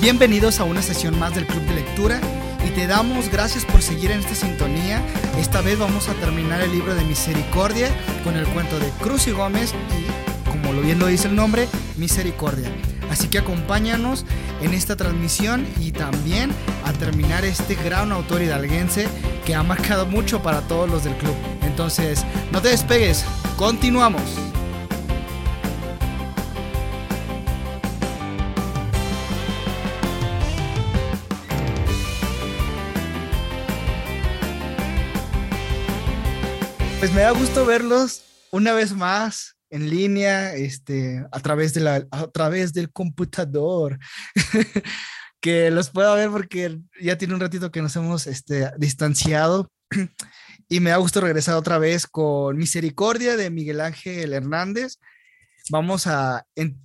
Bienvenidos a una sesión más del Club de Lectura y te damos gracias por seguir en esta sintonía. Esta vez vamos a terminar el libro de Misericordia con el cuento de Cruz y Gómez y, como lo bien lo dice el nombre, Misericordia. Así que acompáñanos en esta transmisión y también a terminar este gran autor hidalguense que ha marcado mucho para todos los del club. Entonces, no te despegues, continuamos. Pues me da gusto verlos una vez más en línea, este, a través de la, a través del computador, que los pueda ver porque ya tiene un ratito que nos hemos, este, distanciado. Y me da gusto regresar otra vez con Misericordia de Miguel Ángel Hernández. Vamos a, en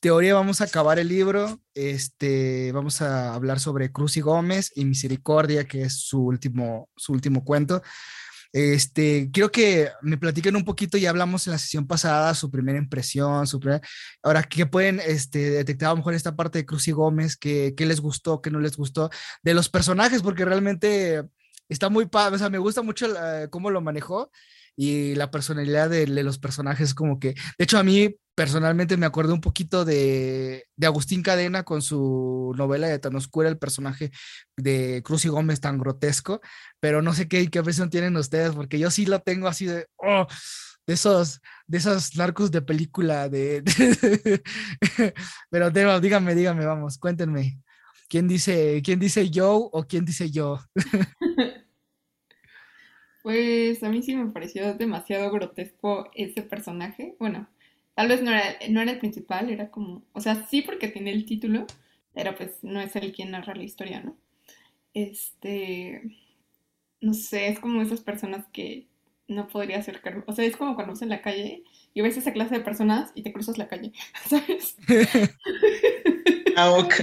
teoría, vamos a acabar el libro. Este, vamos a hablar sobre Cruz y Gómez y Misericordia, que es su último, su último cuento. Este, quiero que me platiquen un poquito, ya hablamos en la sesión pasada, su primera impresión, su ahora, ¿qué pueden este, detectar a lo mejor esta parte de Cruz y Gómez? ¿Qué, qué les gustó, qué no les gustó? De los personajes, porque realmente está muy padre, o sea, me gusta mucho cómo lo manejó y la personalidad de, los personajes como que, de hecho a mí personalmente me acuerdo un poquito de, de, Agustín Cadena con su novela de Tan Oscura, el personaje de Cruz y Gómez tan grotesco, pero no sé qué, qué versión tienen ustedes, porque yo sí lo tengo así de, oh, de esos, de esos narcos de película, de, pero díganme, díganme, vamos, cuéntenme, ¿quién dice, quién dice yo o quién dice yo? Pues a mí sí me pareció demasiado grotesco ese personaje. Bueno, tal vez no era, no era el principal, era como, o sea, sí porque tiene el título, pero pues no es el quien narra la historia, ¿no? Este, no sé, es como esas personas que no podría acercarme. O sea, es como cuando vas en la calle y ves esa clase de personas y te cruzas la calle, ¿sabes? ah, ok.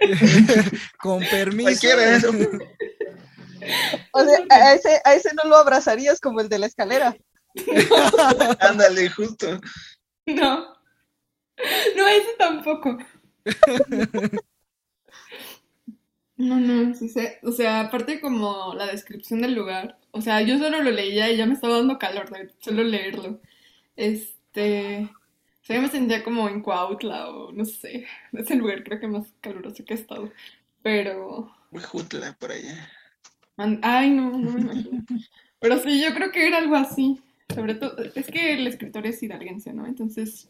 Con permiso. O sea, a ese, a ese no lo abrazarías como el de la escalera. Ándale, justo. No. No, ese tampoco. No, no, sí sé. O sea, aparte como la descripción del lugar. O sea, yo solo lo leía y ya me estaba dando calor de solo leerlo. Este. O sea, yo me sentía como en Cuautla o no sé. Es el lugar creo que más caluroso que he estado. Pero. Jutla, por allá. Ay, no, no me imagino. Pero sí, yo creo que era algo así. Sobre todo, es que el escritor es hidalguense, ¿no? Entonces,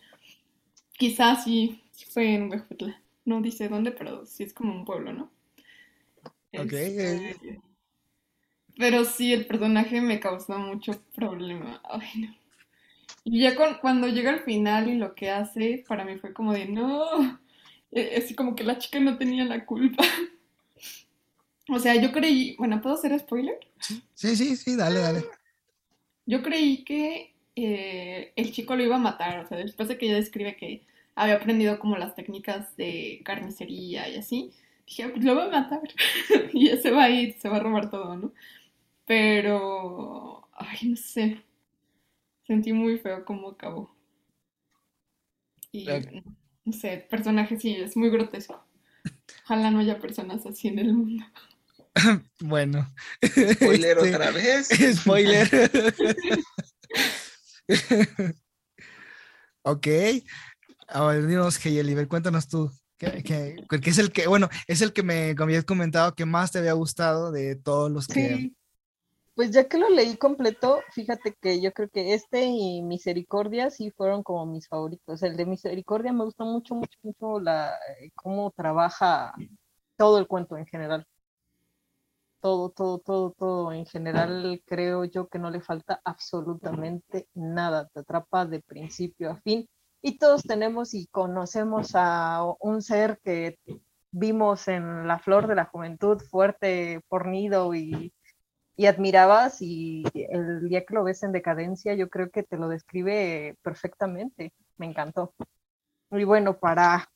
quizás sí, fue en Huejutla. No dice dónde, pero sí es como un pueblo, ¿no? Ok. Este, pero sí, el personaje me causó mucho problema. Ay, no. Y ya cuando llega al final y lo que hace, para mí fue como de, no, e, así como que la chica no tenía la culpa. O sea, yo creí, bueno, ¿puedo hacer spoiler? Sí, sí, sí, dale, dale. Yo creí que eh, el chico lo iba a matar, o sea, después de que ella describe que había aprendido como las técnicas de carnicería y así, dije, pues lo va a matar y ya se va a ir, se va a robar todo, ¿no? Pero, ay, no sé, sentí muy feo cómo acabó. Y, no sé, el personaje sí, es muy grotesco. Ojalá no haya personas así en el mundo. bueno. Spoiler este, otra vez. Spoiler. ok. A ver, dinos, cuéntanos tú. Que, es el que, bueno, es el que me habías comentado que más te había gustado de todos los que. Pues ya que lo leí completo, fíjate que yo creo que este y Misericordia sí fueron como mis favoritos. El de Misericordia me gustó mucho, mucho, mucho la, eh, cómo trabaja todo el cuento en general todo, todo, todo, todo. En general creo yo que no le falta absolutamente nada. Te atrapa de principio a fin. Y todos tenemos y conocemos a un ser que vimos en la flor de la juventud, fuerte, fornido y, y admirabas y el día que lo ves en decadencia yo creo que te lo describe perfectamente. Me encantó. Y bueno, para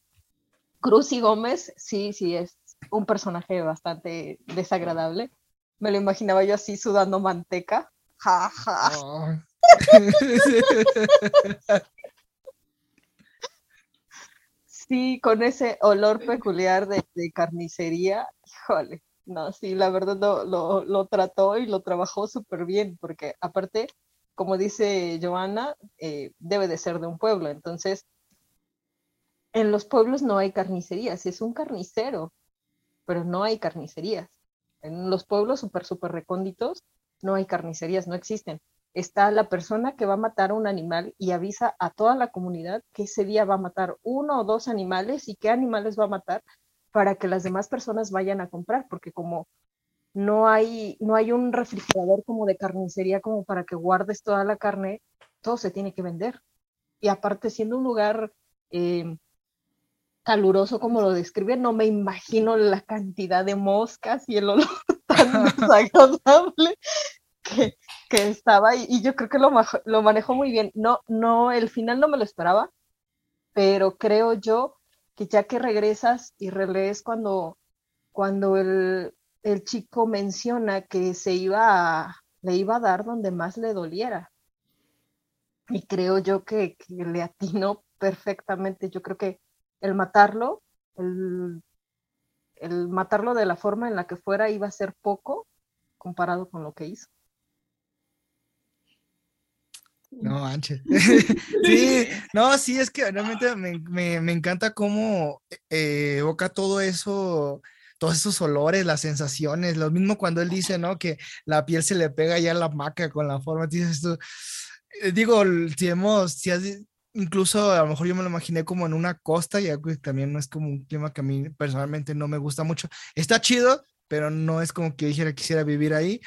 Cruz y Gómez, sí, sí, es un personaje bastante desagradable. Me lo imaginaba yo así sudando manteca. Ja, ja. Oh. sí, con ese olor peculiar de, de carnicería, híjole, no, sí, la verdad lo, lo, lo trató y lo trabajó súper bien, porque aparte, como dice Joana, eh, debe de ser de un pueblo, entonces en los pueblos no hay carnicerías, es un carnicero, pero no hay carnicerías. En los pueblos súper, súper recónditos no hay carnicerías, no existen. Está la persona que va a matar a un animal y avisa a toda la comunidad que ese día va a matar uno o dos animales y qué animales va a matar para que las demás personas vayan a comprar, porque como no hay, no hay un refrigerador como de carnicería como para que guardes toda la carne, todo se tiene que vender. Y aparte, siendo un lugar eh, caluroso como lo describe, no me imagino la cantidad de moscas y el olor tan desagradable que, que estaba y, y, yo creo que lo, lo manejó muy bien. No, no, el final no me lo esperaba, pero creo yo que ya que regresas y relees cuando, cuando el, el chico menciona que se iba a, le iba a dar donde más le doliera. Y creo yo que, que le atinó perfectamente. Yo creo que el matarlo, el, el, matarlo de la forma en la que fuera iba a ser poco comparado con lo que hizo. No, Anche. sí, no, sí, es que realmente me, me, me encanta cómo eh, evoca todo eso, todos esos olores, las sensaciones, lo mismo cuando él dice, ¿no? Que la piel se le pega ya a la maca con la forma, dices tú, eh, digo, si hemos, si has, incluso a lo mejor yo me lo imaginé como en una costa, y también no es como un clima que a mí personalmente no me gusta mucho. Está chido, pero no es como que dijera quisiera vivir ahí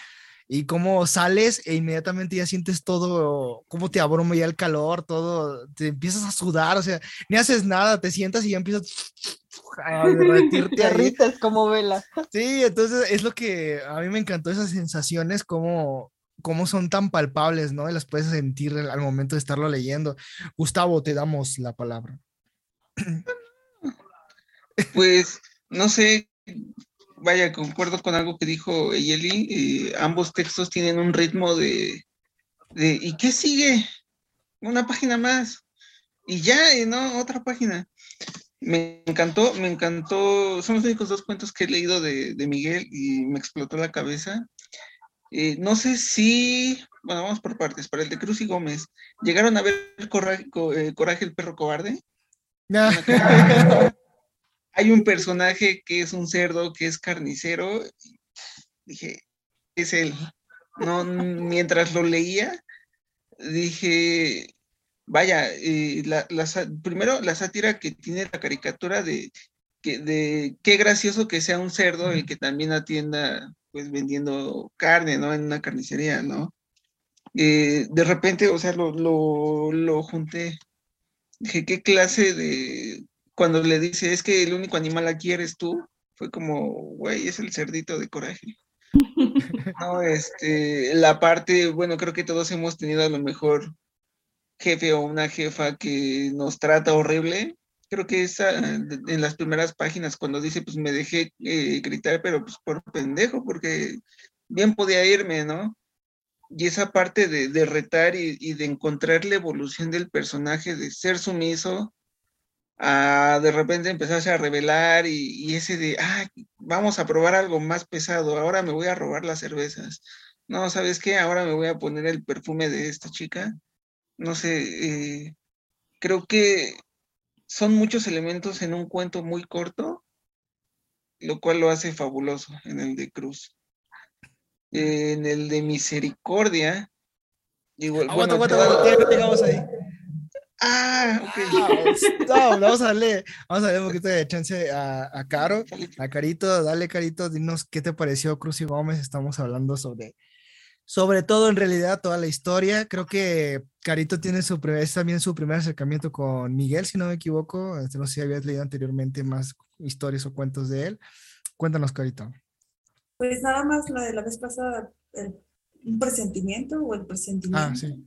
y cómo sales e inmediatamente ya sientes todo, cómo te abruma ya el calor, todo, te empiezas a sudar, o sea, ni haces nada, te sientas y ya empiezas a derretirte. te derrites como vela. Sí, entonces es lo que a mí me encantó esas sensaciones, como cómo son tan palpables, ¿no? Y las puedes sentir al momento de estarlo leyendo. Gustavo, te damos la palabra. Pues, no sé, vaya, concuerdo con algo que dijo Eyeli, eh, ambos textos tienen un ritmo de, ¿y qué sigue? Una página más. Y ya, ¿no? Otra página. Me encantó, me encantó, son los únicos dos cuentos que he leído de Miguel y me explotó la cabeza. Eh, no sé si, bueno, vamos por partes, para el de Cruz y Gómez, ¿llegaron a ver Coraje, eh, Coraje el perro cobarde? No. hay un personaje que es un cerdo, que es carnicero. Dije, es él. No, mientras lo leía, dije, vaya, eh, la, la, primero la sátira que tiene la caricatura de, que, de qué gracioso que sea un cerdo el que también atienda, pues vendiendo carne, ¿no? En una carnicería, ¿no? Eh, de repente, o sea, lo, lo, lo junté. Dije, ¿qué clase de cuando le dice, es que el único animal aquí eres tú, fue como, güey, es el cerdito de coraje. no, este, la parte, bueno, creo que todos hemos tenido a lo mejor jefe o una jefa que nos trata horrible. Creo que esa, en las primeras páginas, cuando dice, pues me dejé eh, gritar, pero pues por pendejo, porque bien podía irme, ¿no? Y esa parte de, de retar y, y, de encontrar la evolución del personaje, de ser sumiso, a de repente empezarse a revelar y, y, ese de, ah, vamos a probar algo más pesado, ahora me voy a robar las cervezas. No, ¿sabes qué? Ahora me voy a poner el perfume de esta chica. No sé, eh, creo que son muchos elementos en un cuento muy corto, lo cual lo hace fabuloso en el de Cruz. en el de Misericordia, igual. Aguanta, bueno, aguanta, aguanta, llegamos ahí. Ah, ok. No, vamos a darle, vamos a darle un poquito de chance a, a, Caro, a Carito, dale Carito, dinos qué te pareció Cruz y Gómez, estamos hablando sobre, sobre todo en realidad toda la historia, creo que Carito tiene su es también su primer acercamiento con Miguel, si no me equivoco, este, no sé si habías leído anteriormente más historias o cuentos de él, cuéntanos Carito. Pues nada más la de la vez pasada, el, un presentimiento o el presentimiento, ah, sí.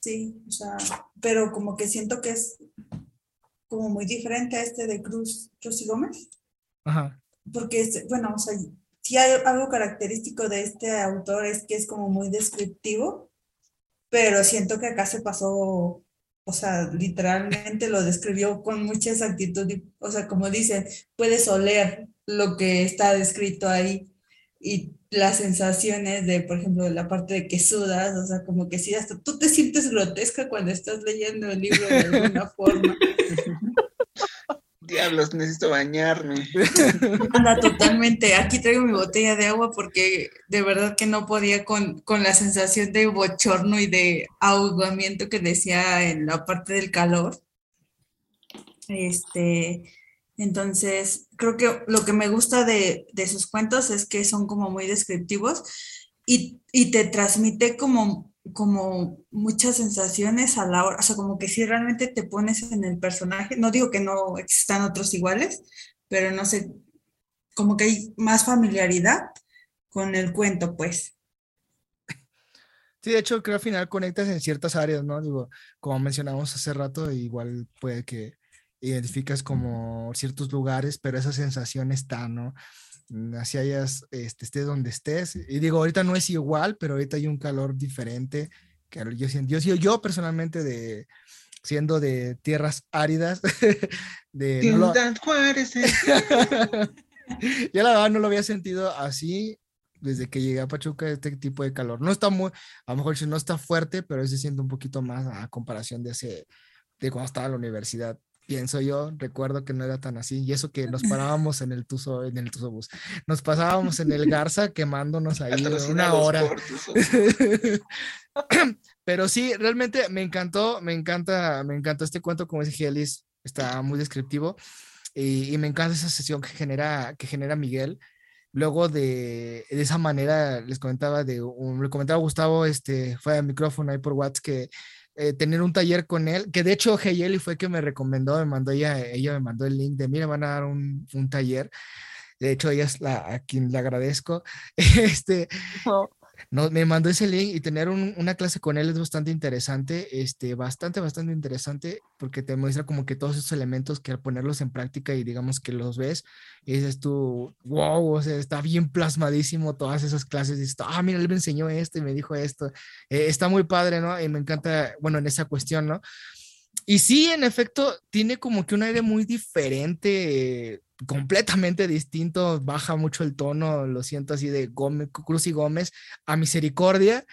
Sí, o sea, pero como que siento que es como muy diferente a este de Cruz, Cruz y Gómez. Ajá. Porque, es, bueno, o sea, sí hay algo característico de este autor es que es como muy descriptivo, pero siento que acá se pasó o sea, literalmente lo describió con mucha exactitud, o sea, como dicen, puedes oler lo que está descrito ahí y las sensaciones de, por ejemplo, la parte de que sudas, o sea, como que sí, hasta tú te sientes grotesca cuando estás leyendo el libro de alguna forma. Diablos, necesito bañarme. Anda, totalmente. Aquí traigo mi botella de agua porque de verdad que no podía con, con la sensación de bochorno y de ahogamiento que decía en la parte del calor. Este, entonces, creo que lo que me gusta de, de sus cuentos es que son como muy descriptivos y, y te transmite como como muchas sensaciones a la hora, o sea, como que si realmente te pones en el personaje, no digo que no existan otros iguales, pero no sé, como que hay más familiaridad con el cuento, pues. Sí, de hecho, creo que al final conectas en ciertas áreas, ¿no? Digo, como mencionamos hace rato, igual puede que identificas como ciertos lugares, pero esa sensación está, ¿no? Mm, así hayas, este, estés donde estés. Y digo, ahorita no es igual, pero ahorita hay un calor diferente. Que yo, yo, yo, yo personalmente de, siendo de tierras áridas, de... No lo, ya la verdad no lo había sentido así desde que llegué a Pachuca, este tipo de calor. No está muy, a lo mejor no está fuerte, pero se siente un poquito más a comparación de ese, de cuando estaba en la universidad pienso yo, recuerdo que no era tan así, y eso que nos parábamos en el Tuzo, en el Tuzo Bus, nos pasábamos en el Garza quemándonos ahí una hora. Pero sí, realmente me encantó, me encanta, me encantó este cuento, como dice Gelis, está muy descriptivo, y, me encanta esa sesión que genera, que genera Miguel. Luego de, de esa manera, les comentaba de un, le comentaba Gustavo, este, fue al micrófono ahí por WhatsApp que eh, tener un taller con él, que de hecho Heyeli fue que me recomendó, me mandó ella, ella me mandó el link de, mira, van a dar un, un taller. De hecho, ella es la, a quien le agradezco. Este, no, me mandó ese link y tener una clase con él es bastante interesante, este, bastante, bastante interesante, porque te muestra como que todos esos elementos que al ponerlos en práctica y digamos que los ves, dices tú, wow, o sea, está bien plasmadísimo todas esas clases, dices, ah, mira, él me enseñó esto y me dijo esto, eh, está muy padre, ¿no? Y me encanta, bueno, en esa cuestión, ¿no? Y sí, en efecto, tiene como que un aire muy diferente, completamente distinto, baja mucho el tono, lo siento así de Gómez, Cruz y Gómez a Misericordia,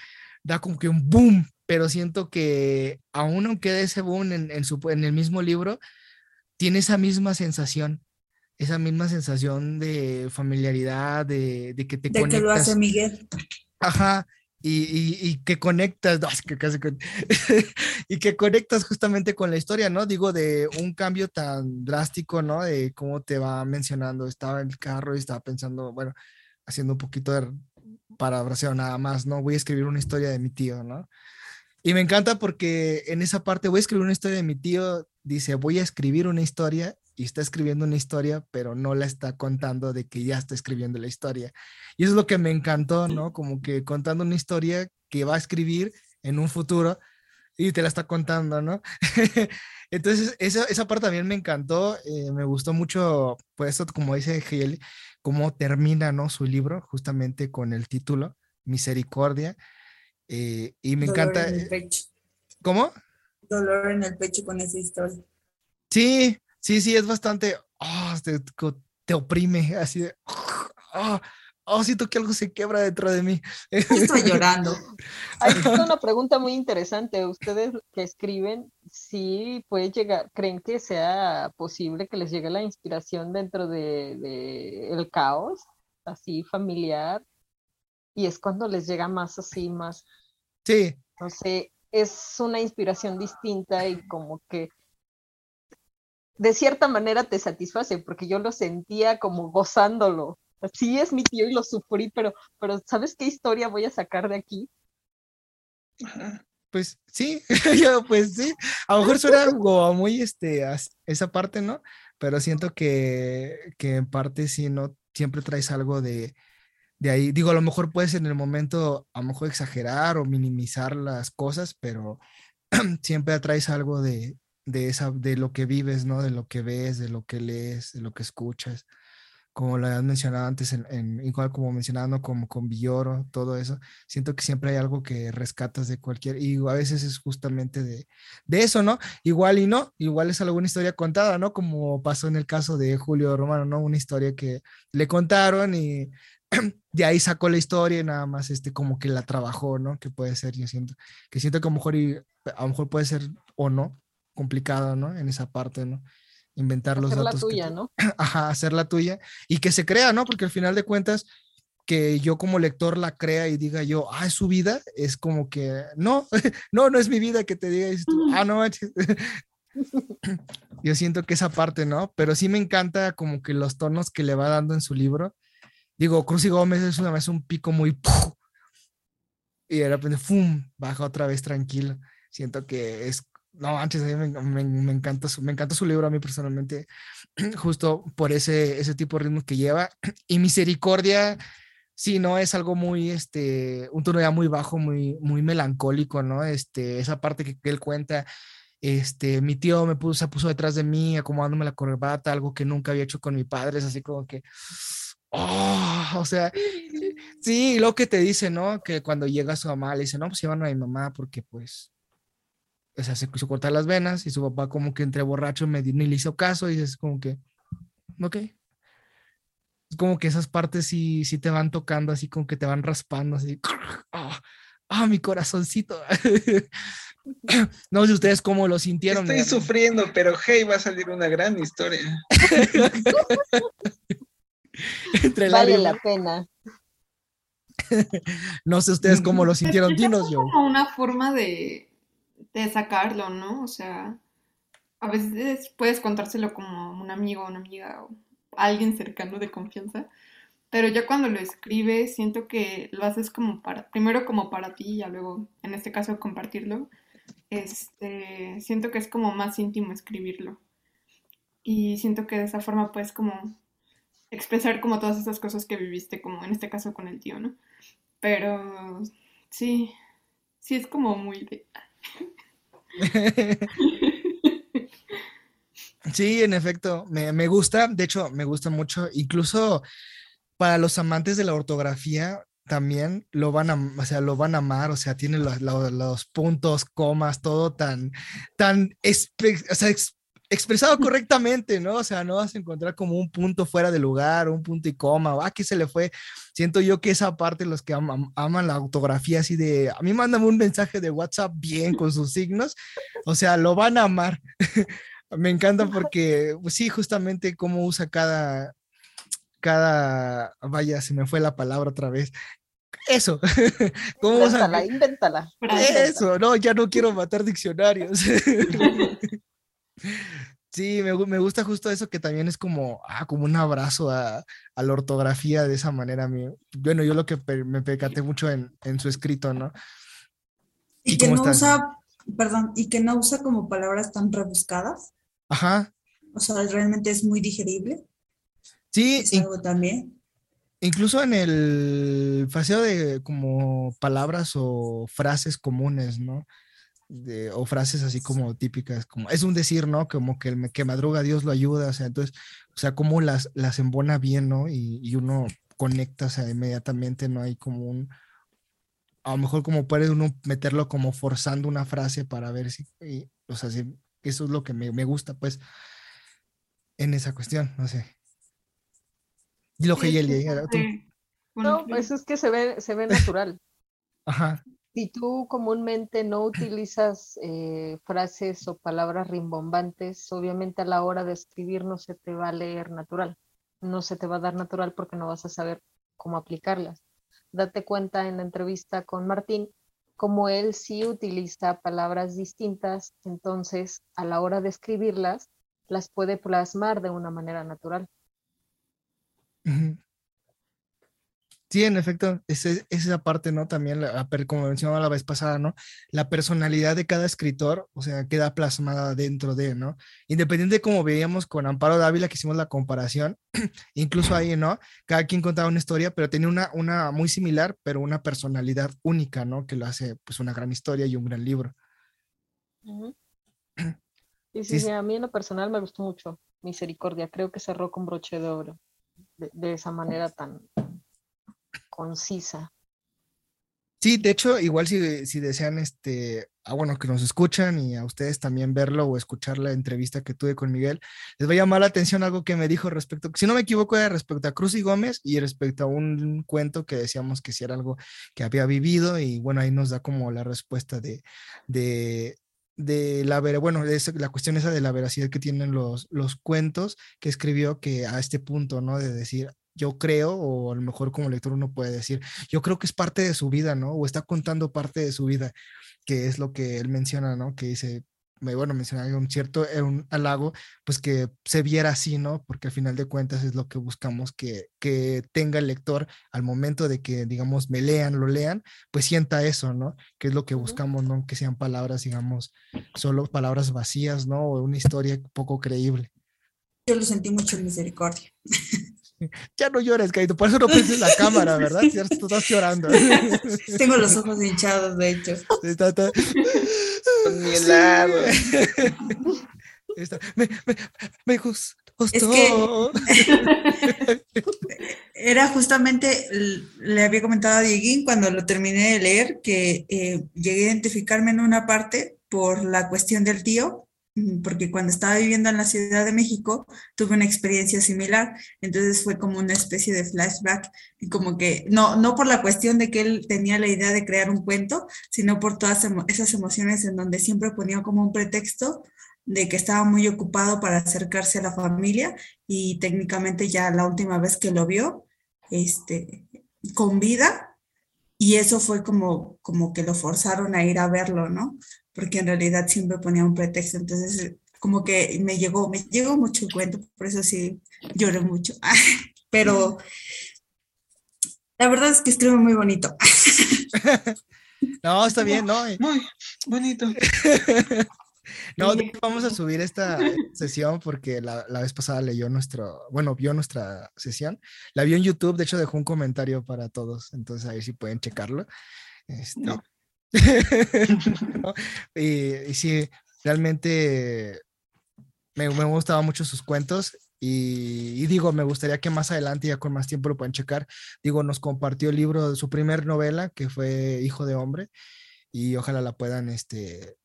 da como que un boom, pero siento que aún aunque de ese boom en, en, su, en el mismo libro, tiene esa misma sensación, esa misma sensación de familiaridad, de, de que te de que lo hace Miguel. Ajá, y, y, que conectas, y que conectas justamente con la historia, ¿no? Digo, de un cambio tan drástico, ¿no? De cómo te va mencionando, estaba en el carro y estaba pensando, bueno, haciendo un poquito de parabraseo nada más, ¿no? Voy a escribir una historia de mi tío, ¿no? Y me encanta porque en esa parte voy a escribir una historia de mi tío, dice, voy a escribir una historia y está escribiendo una historia, pero no la está contando de que ya está escribiendo la historia. Y eso es lo que me encantó, ¿no? Como que contando una historia que va a escribir en un futuro y te la está contando, ¿no? Entonces, esa, esa parte también me encantó, eh, me gustó mucho, pues, como dice Giel, cómo termina, ¿no? Su libro, justamente con el título, Misericordia. Eh, y me encanta. En el pecho. ¿Cómo? Dolor en el pecho con esa historia. Sí, sí, sí, es bastante. Oh, te, te, oprime, así de. Oh, oh, siento que algo se quebra dentro de mí. Estoy llorando. Hay una pregunta muy interesante. Ustedes que escriben, sí puede llegar, ¿creen que sea posible que les llegue la inspiración dentro de, de el caos, así familiar? Y es cuando les llega más así, más Sí. No sé, es una inspiración distinta y como que de cierta manera te satisface, porque yo lo sentía como gozándolo. Sí es mi tío y lo sufrí, pero, pero ¿sabes qué historia voy a sacar de aquí? Pues sí, yo pues sí, a lo mejor suena algo muy este, esa parte, ¿no? Pero siento que, que en parte sí, ¿no? Siempre traes algo de, de ahí, digo, a lo mejor puedes en el momento, a lo mejor exagerar o minimizar las cosas, pero siempre atraes algo de, de, esa, de lo que vives, ¿no? De lo que ves, de lo que lees, de lo que escuchas. como lo habías mencionado antes, en- igual como mencionando como con Villoro, todo eso, siento que siempre hay algo que rescatas de cualquier, y a veces es justamente de, de eso, ¿no? Igual y no, igual es alguna historia contada, ¿no? Como pasó en el caso de Julio Romano, ¿no? Una historia que le contaron y de ahí sacó la historia y nada más este como que la trabajó, ¿no? Que puede ser, yo siento, que siento que a lo mejor y, a lo mejor puede ser o no complicado, ¿no? En esa parte, ¿no? Inventar los Hacer la datos. tuya, ¿no? Ajá, hacer la tuya y que se crea, ¿no? Porque al final de cuentas, que yo como lector la crea y diga yo, ah, es su vida, es como que, no, no, no es mi vida que te diga, y tú, ah, no, manches". yo siento que esa parte, ¿no? Pero sí me encanta como que los tonos que le va dando en su libro. Digo, Cruz y Gómez es una vez un pico muy, ¡puf! y de repente, ¡fum!, baja otra vez tranquilo. Siento que es, no, antes me, me- me encanta su, me encanta su libro a mí personalmente justo por ese, ese tipo de ritmo que lleva. Y Misericordia, sí, ¿no? Es algo muy, este, un tono ya muy bajo, muy, muy melancólico, ¿no? Este, esa parte que, que él cuenta, este, mi tío me puso, se puso detrás de mí, acomodándome la corbata, algo que nunca había hecho con mi padre, es así como que, oh, o sea, sí, lo que te dice, ¿no? Que cuando llega su mamá, le dice, no, pues llevan a mi mamá porque, pues, o sea, se quiso cortar las venas y su papá como que entre borracho me di- ni le hizo caso y es como que, ok. Es como que esas partes sí, sí te van tocando, así como que te van raspando, así. Ah, ah, mi corazoncito. no sé ustedes cómo lo sintieron. Estoy sufriendo, pero hey, va a salir una gran historia. entre Vale lágrimas. la pena. No sé ustedes cómo lo sintieron. Pues, Dinos, es yo. como una forma de, de sacarlo, ¿no? O sea, a veces puedes contárselo como un amigo una amiga o alguien cercano de confianza, pero ya cuando lo escribes siento que lo haces como para, primero como para ti y ya luego, en este caso, compartirlo. Este, siento que es como más íntimo escribirlo. Y siento que de esa forma puedes como expresar como todas esas cosas que viviste, como en este caso con el tío, ¿no? Pero sí, sí es como muy de... Sí, en efecto, me, me gusta, de hecho, me gusta mucho, incluso para los amantes de la ortografía también lo van a, o sea, lo van a amar, o sea, tiene los, puntos, comas, todo tan, tan, o sea, expresado correctamente, ¿no? O sea, no vas a encontrar como un punto fuera de lugar, un punto y coma, o aquí se le fue. Siento yo que esa parte, los que aman, aman la ortografía así de, a mí mándame un mensaje de WhatsApp bien con sus signos, o sea, lo van a amar. Me encanta porque, pues sí, justamente cómo usa cada, cada, vaya, se me fue la palabra otra vez. Eso, cómo Invéntala, invéntala. Frase. eso, no, ya no quiero matar diccionarios. Sí, me, me gusta justo eso que también es como, ah, como un abrazo a, a la ortografía de esa manera. mi- Bueno, yo lo que me percaté mucho en, en su escrito, ¿no? Y ¿Y que no estás? usa, perdón, y que no usa como palabras tan rebuscadas. Ajá, O sea, realmente es muy digerible. sí, Es in- algo también. incluso en el fraseo de como palabras o frases comunes, ¿no? De- o frases así como típicas, como es un decir, ¿no? Como que el que madruga Dios lo ayuda, o sea, entonces, o sea, cómo las, las embona bien, ¿no? Y, y uno conecta, o sea, inmediatamente, no hay como un, a lo mejor como puede uno meterlo como forzando una frase para ver si, y, o sea, si, eso es lo que me, me gusta, pues, en esa cuestión, no sé. Y lo que Sí, Yeli, sí, No, eso es que se ve, se ve natural. Ajá. Si tú comúnmente no utilizas eh, frases o palabras rimbombantes, obviamente a la hora de escribir no se te va a leer natural. No se te va a dar natural porque no vas a saber cómo aplicarlas. Date cuenta en la entrevista con Martín, como él sí utiliza palabras distintas, entonces a la hora de escribirlas, las puede plasmar de una manera natural. Sí, en efecto, es, es- es esa parte, ¿no? También, la- como mencionaba la vez pasada, ¿no? La personalidad de cada escritor, o sea, queda plasmada dentro de, ¿no? Independiente de como veíamos con Amparo Dávila, que hicimos la comparación, incluso ahí, ¿no? Cada quien contaba una historia, pero tenía una, una muy similar, pero una personalidad única, ¿no? Que lo hace, pues, una gran historia y un gran libro. Ujú. Y Sí, sí, a mí en lo personal me gustó mucho Misericordia, creo que cerró con broche de oro. de, de esa manera tan concisa. Sí, de hecho, igual si, si desean, este, ah, bueno, que nos escuchan y a ustedes también verlo o escuchar la entrevista que tuve con Miguel, les va a llamar la atención algo que me dijo respecto, si no me equivoco, era respecto a Cruz y Gómez y respecto a un cuento que decíamos que si era algo que había vivido y bueno, ahí nos da como la respuesta de, de, de la bueno, es la cuestión esa de la veracidad que tienen los, los cuentos que escribió que a este punto, ¿no? De decir, yo creo, o a lo mejor como lector uno puede decir, yo creo que es parte de su vida, ¿no? O está contando parte de su vida, que es lo que él menciona, ¿no? Que dice, bueno, menciona un cierto, un halago, pues que se viera así, ¿no? Porque al final de cuentas es lo que buscamos que, que tenga el lector al momento de que, digamos, me lean, lo lean, pues sienta eso, ¿no? Que es lo que buscamos, ¿no? Que sean palabras, digamos, solo palabras vacías, ¿no? O una historia poco creíble. Yo lo sentí mucho en misericordia. Ya no llores, Kaito, por eso no prendes la cámara, ¿verdad? Ya tú estás llorando. Tengo los ojos hinchados, de hecho. Está- está- Con mi helado. está- Me, me, me gustó. Es Era justamente, le había comentado a Dieguín cuando lo terminé de leer, que eh, llegué a identificarme en una parte por la cuestión del tío, porque cuando estaba viviendo en la Ciudad de México tuve una experiencia similar, entonces fue como una especie de flashback, y como que, no, no por la cuestión de que él tenía la idea de crear un cuento, sino por todas esas emociones en donde siempre ponía como un pretexto de que estaba muy ocupado para acercarse a la familia y técnicamente ya la última vez que lo vio, este, con vida, y eso fue como, como que lo forzaron a ir a verlo, ¿no? Porque en realidad siempre ponía un pretexto, entonces como que me llegó, me llegó mucho el cuento, por eso sí lloré mucho, pero la verdad es que escribe muy bonito. No, está bien, ¿no? Muy bonito. No, vamos a subir esta sesión porque la, la vez pasada leyó nuestro, bueno, vio nuestra sesión. La vio en YouTube, de hecho dejó un comentario para todos, entonces ahí sí pueden checarlo. Este, No. Y, sí, realmente me, me gustaba mucho sus cuentos y, y digo, me gustaría que más adelante, ya con más tiempo lo puedan checar. Digo, nos compartió el libro de su primer novela, que fue Hijo de Hombre, y ojalá la puedan este,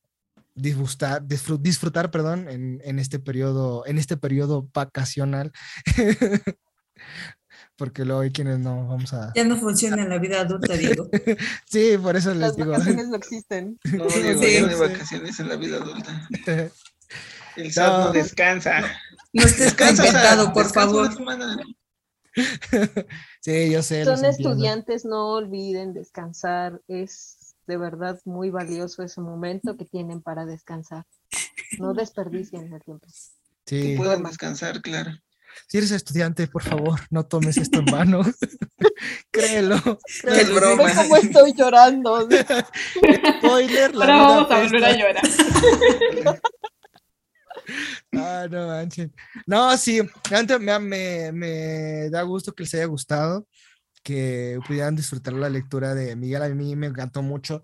disfrutar, disfrutar, disfrutar perdón, en, en este periodo, en este periodo vacacional. Porque luego hay quienes no vamos a. Ya no funciona en la vida adulta, digo. Sí, por eso les Las digo. vacaciones no existen. No, Diego, Sí. ya no hay vacaciones en la vida adulta. El SAT No. no descansa. No estés inventado, por favor. Sí, yo sé. Son estudiantes, no olviden descansar. Es de verdad muy valioso ese momento que tienen para descansar. No desperdicien el tiempo. Que Sí. puedan descansar, claro. Si eres estudiante, por favor, no tomes esto en vano. Créelo. Es créelo, broma. Ve cómo estoy llorando. Spoiler, la Ahora vamos a volver a llorar. Ah, no manches. No, sí, me, me, me da gusto que les haya gustado, que pudieran disfrutar la lectura de Miguel. A mí me encantó mucho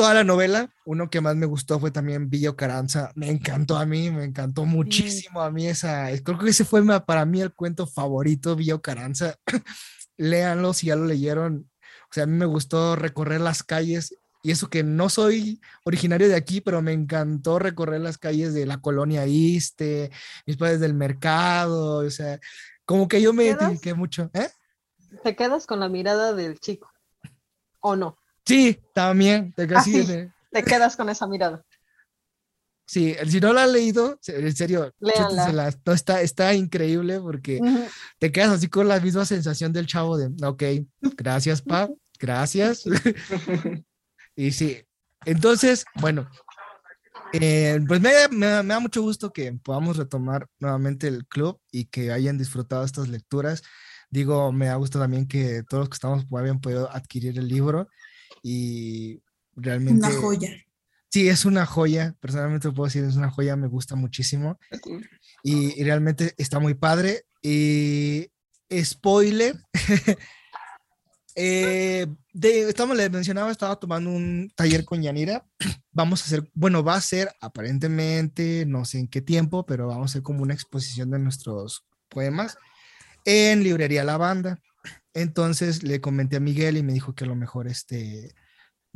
toda la novela. Uno que más me gustó fue también Villa Caranza. Me encantó a mí, me encantó muchísimo a mí esa. Creo que ese fue para mí el cuento favorito, Villa Caranza. Léanlo si ya lo leyeron. O sea, a mí me gustó recorrer las calles y eso que no soy originario de aquí, pero me encantó recorrer las calles de la colonia Iste, mis padres del mercado, o sea, como que yo me identifiqué mucho. ¿eh? Te quedas con la mirada del chico. ¿O no? Sí, también, te Ah, sí. Te quedas con esa mirada. sí, si no la has leído, en serio, no, está, está increíble porque te quedas así con la misma sensación del chavo de, ok, gracias, pa, gracias. Y sí, entonces, bueno, eh, pues me, me- me da mucho gusto que podamos retomar nuevamente el club y que hayan disfrutado estas lecturas. Digo, me da gusto también que todos los que estamos hayan podido adquirir el libro y realmente... Una joya. Sí, es una joya, personalmente lo puedo decir, es una joya, me gusta muchísimo y, y realmente está muy padre. Y spoiler, eh, de, estamos, les mencionaba, estaba tomando un taller con Yanira. Vamos a hacer, bueno, va a ser aparentemente, no sé en qué tiempo, pero vamos a hacer como una exposición de nuestros poemas en librería La Banda. Entonces le comenté a Miguel y me dijo que a lo mejor este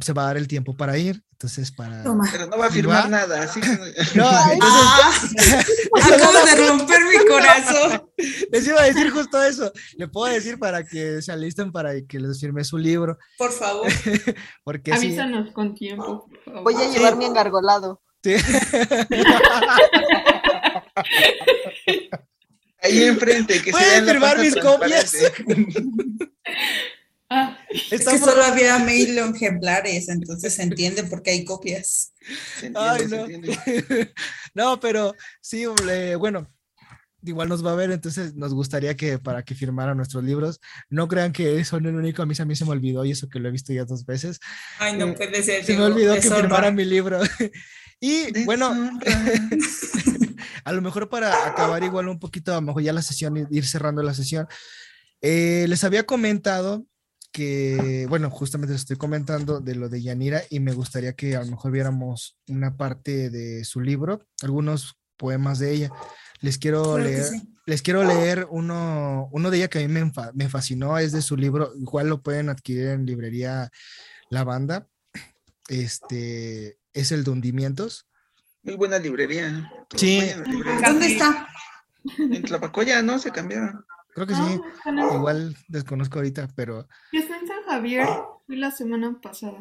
se va a dar el tiempo para ir. Entonces, para. Toma. Pero no va a firmar ¿Va? nada, así que No, Ah, acabo de romper mi corazón. les iba a decir justo eso. Le puedo decir para que se alisten para que les firme su libro. Por favor. Porque sí. Avísanos con tiempo, favor. Voy a llevar mi engargolado. sí. Ahí enfrente, que se ¿Pueden vea en la firmar mis copias? Ah, Es que por- solo había mil ejemplares, entonces se entiende por qué hay copias. Se entiende, Ay, se no. entiende. no, pero sí, bueno, igual nos va a ver, entonces nos gustaría que para que firmara nuestros libros, no crean que son el único, a mí, a mí se me olvidó y eso que lo he visto ya dos veces, Ay, no puede ser. se me olvidó que firmara mi libro. y bueno, a lo mejor para acabar igual un poquito, a lo mejor ya la sesión, ir cerrando la sesión, eh, les había comentado que, bueno, justamente les estoy comentando de lo de Yanira y me gustaría que a lo mejor viéramos una parte de su libro, algunos poemas de ella. Les quiero Claro leer, sí. les quiero leer uno, uno de ella que a mí me, fascinó, es de su libro, igual lo pueden adquirir en librería La Banda. Este es el de hundimientos. Muy buena librería. Todos Sí. librería. ¿Dónde está? En Tlapacoya, ¿no? Se cambiaron. Creo que ah, sí. en- Igual desconozco ahorita, pero. Yo estoy en San Javier, fui la semana pasada.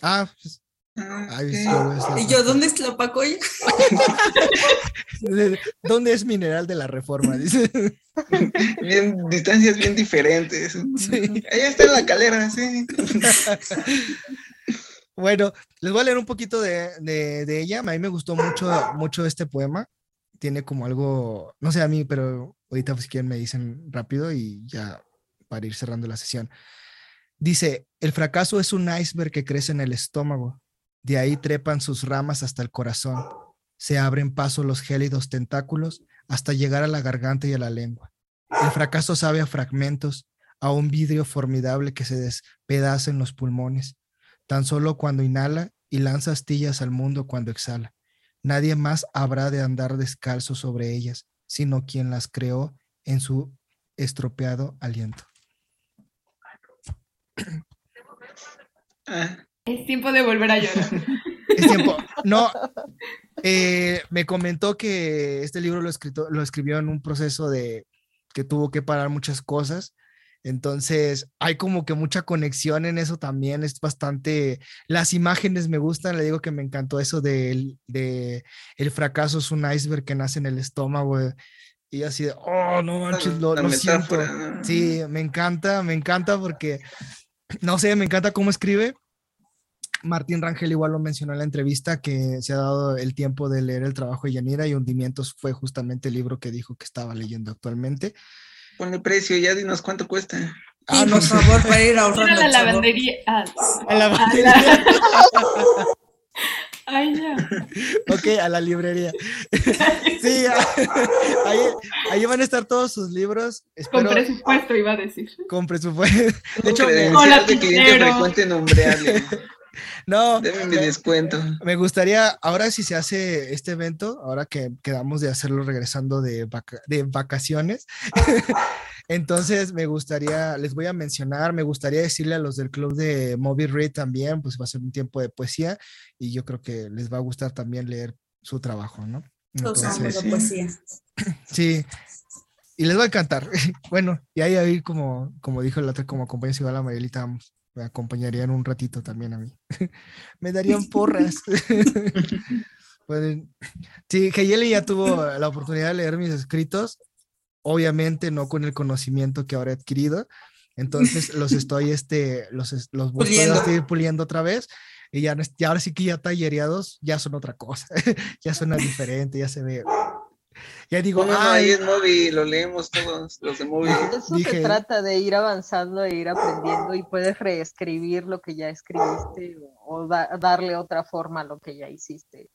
Ah, pues, Ah, ay. ¿Y yo dónde es la Pacoya? ¿De- ¿Dónde es Mineral de la Reforma? Dice. Bien, distancias bien diferentes. Sí. Allá está en la calera, sí. Bueno, les voy a leer un poquito de, de- de ella. A mí me gustó mucho, mucho este poema. Tiene como algo, no sé a mí, pero ahorita pues, si quieren me dicen rápido y ya para ir cerrando la sesión. Dice, el fracaso es un iceberg que crece en el estómago. De ahí trepan sus ramas hasta el corazón. Se abren paso los gélidos tentáculos hasta llegar a la garganta y a la lengua. El fracaso sabe a fragmentos, a un vidrio formidable que se despedaza en los pulmones tan solo cuando inhala y lanza astillas al mundo cuando exhala. Nadie más habrá de andar descalzo sobre ellas, sino quien las creó en su estropeado aliento. Ah, Es tiempo de volver a llorar. Es tiempo. No, eh, me comentó que este libro lo, escrito, lo escribió en un proceso de que tuvo que parar muchas cosas. Entonces, hay como que mucha conexión en eso también. Es bastante. Las imágenes me gustan. Le digo que me encantó eso de, de el fracaso es un iceberg que nace en el estómago. Y así de, oh, no manches, lo, lo siento. Sí, me encanta, me encanta porque, no sé, me encanta cómo escribe. Martín Rangel igual lo mencionó en la entrevista que se ha dado el tiempo de leer el trabajo de Yanira y Hundimientos fue justamente el libro que dijo que estaba leyendo actualmente. Ponle precio, ya dinos cuánto cuesta. Ah, no por favor, para ir ahorrando. la el lavandería. Ah, A la a batería. la- Ay, ya. Ok, a la librería. Sí, ahí, ahí van a estar todos sus libros. Con presupuesto iba a decir. con presupuesto. De hecho, Hola, de cliente frecuente nombreable. No, Deme mi me- descuento. Me gustaría, ahora si se hace este evento, ahora que quedamos de hacerlo regresando de, vaca- de vacaciones, entonces me gustaría, les voy a mencionar, me gustaría decirle a los del club de Moby Read también, pues va a ser un tiempo de poesía y yo creo que les va a gustar también leer su trabajo, ¿no? Los amo Entonces, de poesía. sí, y les va a encantar. Bueno, y ahí, ahí como, como dijo el otro, como acompaña igual a Marielita, vamos, me acompañarían un ratito también a mí. me darían porras. Sí, Heyeli ya tuvo la oportunidad de leer mis escritos, obviamente no con el conocimiento que ahora he adquirido, entonces los estoy, este, los, los voy a Puliendo. otra vez, y ya, ya ahora sí que ya tallereados, ya son otra cosa, ya suena diferente, ya se ve, ya digo, Bueno, ay, ahí es móvil, lo leemos todos, los de móvil. De eso Dije- se trata, de ir avanzando e ir aprendiendo y puedes reescribir lo que ya escribiste o, o da- darle otra forma a lo que ya hiciste.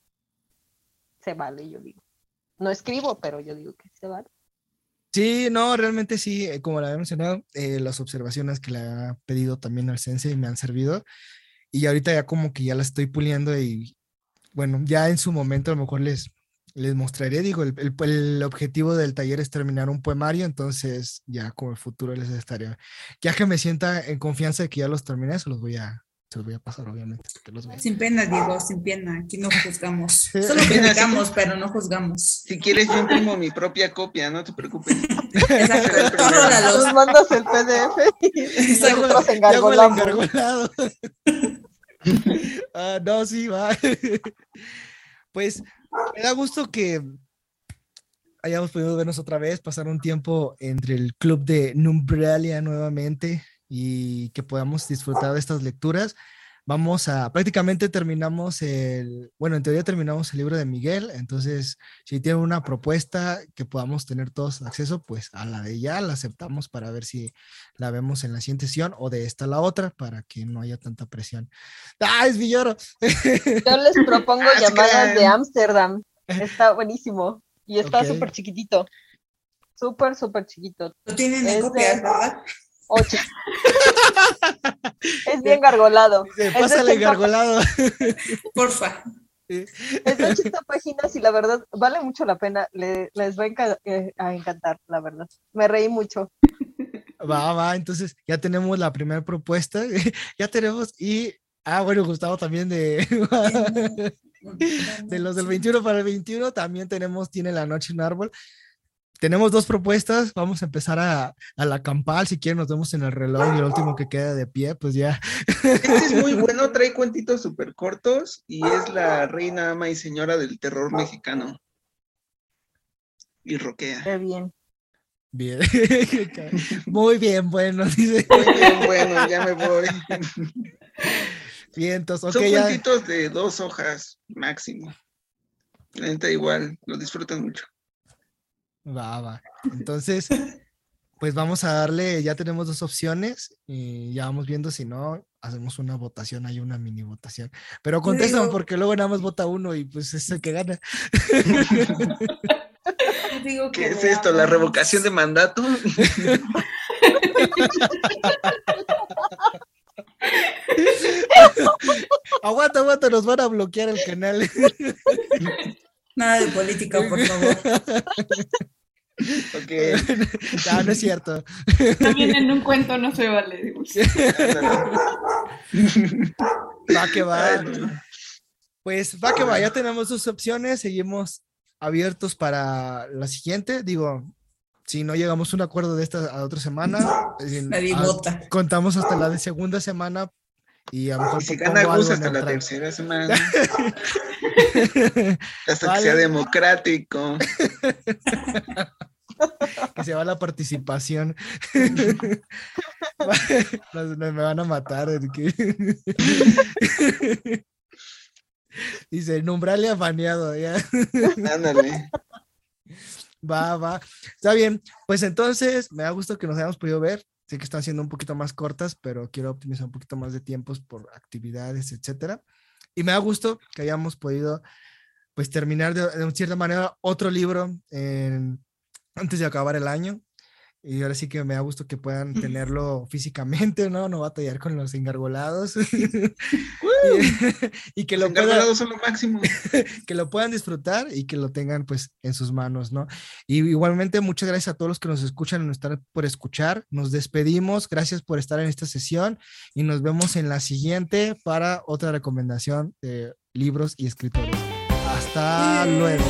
Se vale, yo digo. No escribo, pero yo digo que se vale. Sí, no, realmente sí, eh, como la había mencionado, eh, las observaciones que le ha pedido también al Sensei me han servido y ahorita ya como que ya la estoy puliendo y bueno, ya en su momento a lo mejor les, les mostraré, digo, el, el- el objetivo del taller es terminar un poemario, entonces ya con el futuro les estaré, ya que me sienta en confianza de que ya los terminé, se los voy a, se los voy a pasar, obviamente. que los vean. Sin pena, Diego, sin pena. Aquí no juzgamos. Solo criticamos, pero no juzgamos. Si quieres, yo imprimo mi propia copia, no te preocupes. Exacto. Ahórralos. Nos mandas el PDF y nosotros engargolamos. Ah, no, sí, va. Pues me da gusto que hayamos podido vernos otra vez, pasar un tiempo entre el club de Numbralia nuevamente y que podamos disfrutar de estas lecturas. Vamos a, prácticamente terminamos el, bueno, en teoría terminamos el libro de Miguel, entonces si tiene una propuesta que podamos tener todos acceso, pues a la de ella la aceptamos para ver si la vemos en la siguiente sesión o de esta a la otra para que no haya tanta presión. ¡Ah, es Villoro! Yo les propongo llamadas de Ámsterdam. Está buenísimo. Y está Ok. súper chiquitito. Súper, súper chiquito. Lo tienen copias, ¿verdad? Ocho. bien gargolado. Dice, Pásale 80 gargolado. Porfa. Es de 80 páginas y la verdad vale mucho la pena. Le- les va a, enca- eh, a encantar, la verdad. Me reí mucho. Va, va, entonces ya tenemos la primera propuesta, ya tenemos y, ah, bueno, Gustavo también de, de los del 21 para el 21, también tenemos, tiene la noche en árbol. Tenemos dos propuestas, vamos a empezar a, a la campal, si quieren nos vemos en el reloj y el último que queda de pie, pues ya. Este es muy bueno, trae cuentitos súper cortos y es la reina, ama y señora del terror mexicano. Y roquea. Qué bien. Bien, muy bien, bueno, dice. Muy bien, bueno, ya me voy. Bien, entonces, ok, Son ya. cuentitos de dos hojas máximo. La igual, lo disfrutan mucho. Va, va. Entonces, pues vamos a darle, ya tenemos dos opciones y ya vamos viendo si no, hacemos una votación, hay una mini votación. Pero contestan digo- porque luego nada más vota uno y pues es el que gana. ¿Qué es esto? ¿La revocación de mandato? Aguanta, aguanta, nos van a bloquear el canal. Nada de política, por favor. Ok. no, no es cierto. También en un cuento no se vale. digo. Va que va. Ay, no. Pues va que va, ya tenemos dos opciones, seguimos abiertos para la siguiente. Digo, si no llegamos a un acuerdo de esta a otra semana, en- Nadie a- vota. contamos hasta la de segunda semana y a lo mejor si gana Gus hasta la tercera semana, hasta Vale. que sea democrático. que se va la participación. Nos- nos- me van a matar. Dice, Numbralia baneado. Ya. Ándale. Va, va. Está bien. Pues entonces, me da gusto que nos hayamos podido ver. Sé que están siendo un poquito más cortas, pero quiero optimizar un poquito más de tiempos por actividades, etcétera. Y me da gusto que hayamos podido, pues, terminar de, de cierta manera otro libro en- antes de acabar el año. Y ahora sí que me da gusto que puedan tenerlo físicamente, ¿no? No batallar con los engargolados. y, y que lo puedan son lo máximo. que lo puedan disfrutar y que lo tengan pues en sus manos, ¿no? Y igualmente muchas gracias a todos los que nos escuchan y nos están por escuchar. Nos despedimos, gracias por estar en esta sesión y nos vemos en la siguiente para otra recomendación de libros y escritores. Hasta luego.